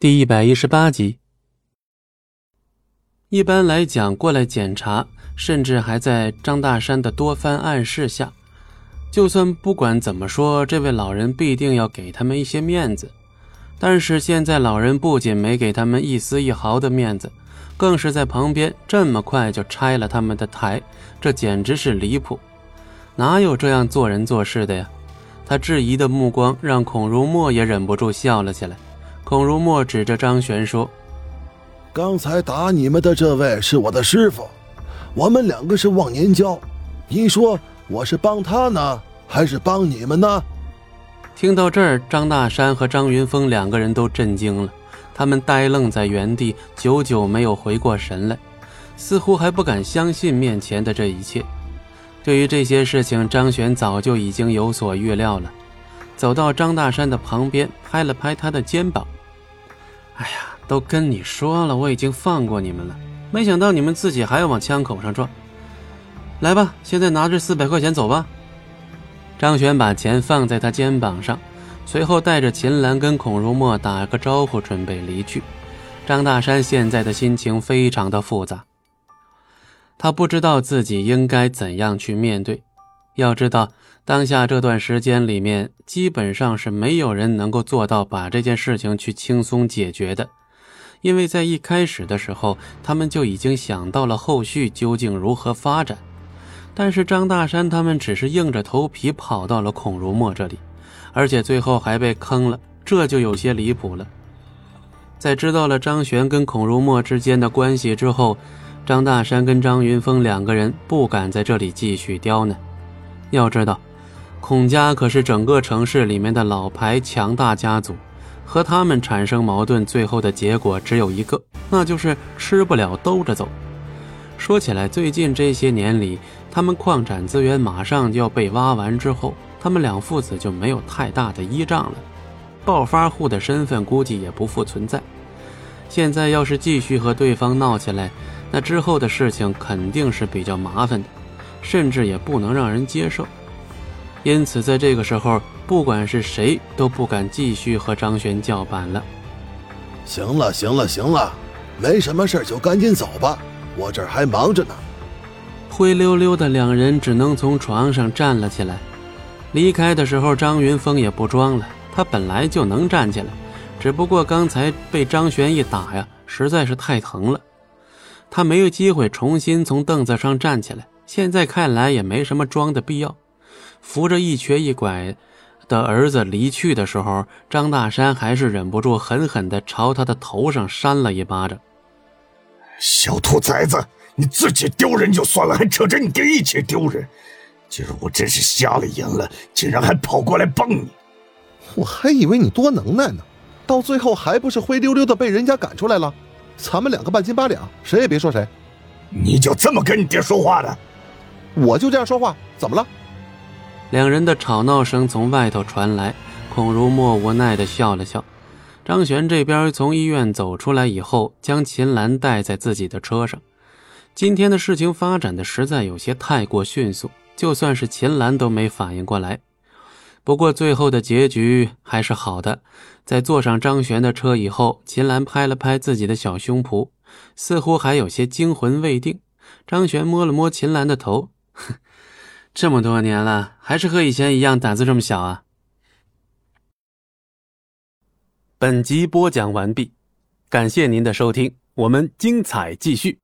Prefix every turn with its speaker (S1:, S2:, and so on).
S1: 第一百一十八集。一般来讲，过来检查，甚至还在张大山的多番暗示下，就算不管怎么说，这位老人必定要给他们一些面子。但是现在，老人不仅没给他们一丝一毫的面子，更是在旁边这么快就拆了他们的台，这简直是离谱！哪有这样做人做事的呀？他质疑的目光让孔如墨也忍不住笑了起来。孔如墨指着张璇说：“
S2: 刚才打你们的这位是我的师傅，我们两个是忘年交。你说我是帮他呢，还是帮你们呢？”
S1: 听到这儿，张大山和张云峰两个人都震惊了，他们呆愣在原地，久久没有回过神来，似乎还不敢相信面前的这一切。对于这些事情，张璇早就已经有所预料了，走到张大山的旁边，拍了拍他的肩膀。哎呀，都跟你说了，我已经放过你们了，没想到你们自己还要往枪口上撞。来吧，现在拿着四百块钱走吧。张璇把钱放在他肩膀上，随后带着秦岚跟孔如墨打个招呼，准备离去。张大山现在的心情非常的复杂，他不知道自己应该怎样去面对。要知道。当下这段时间里面，基本上是没有人能够做到把这件事情去轻松解决的，因为在一开始的时候，他们就已经想到了后续究竟如何发展。但是张大山他们只是硬着头皮跑到了孔如墨这里，而且最后还被坑了，这就有些离谱了。在知道了张璇跟孔如墨之间的关系之后，张大山跟张云峰两个人不敢在这里继续刁难。要知道。孔家可是整个城市里面的老牌强大家族，和他们产生矛盾，最后的结果只有一个，那就是吃不了兜着走。说起来，最近这些年里，他们矿产资源马上就要被挖完之后，他们两父子就没有太大的依仗了，暴发户的身份估计也不复存在。现在要是继续和对方闹起来，那之后的事情肯定是比较麻烦的，甚至也不能让人接受。因此，在这个时候，不管是谁都不敢继续和张璇叫板了。
S2: 行了，行了，行了，没什么事就赶紧走吧，我这儿还忙着呢。
S1: 灰溜溜的两人只能从床上站了起来。离开的时候，张云峰也不装了，他本来就能站起来，只不过刚才被张璇一打呀，实在是太疼了，他没有机会重新从凳子上站起来。现在看来也没什么装的必要。扶着一瘸一拐的儿子离去的时候，张大山还是忍不住狠狠地朝他的头上扇了一巴掌。
S3: 小兔崽子，你自己丢人就算了，还扯着你爹一起丢人！今儿我真是瞎了眼了，竟然还跑过来帮你！
S4: 我还以为你多能耐呢，到最后还不是灰溜溜的被人家赶出来了？咱们两个半斤八两，谁也别说谁。
S3: 你就这么跟你爹说话的？
S4: 我就这样说话，怎么了？
S1: 两人的吵闹声从外头传来，孔如墨无奈的笑了笑。张璇这边从医院走出来以后，将秦岚带在自己的车上。今天的事情发展的实在有些太过迅速，就算是秦岚都没反应过来。不过最后的结局还是好的。在坐上张璇的车以后，秦岚拍了拍自己的小胸脯，似乎还有些惊魂未定。张璇摸了摸秦岚的头，这么多年了，还是和以前一样胆子这么小啊！本集播讲完毕，感谢您的收听，我们精彩继续。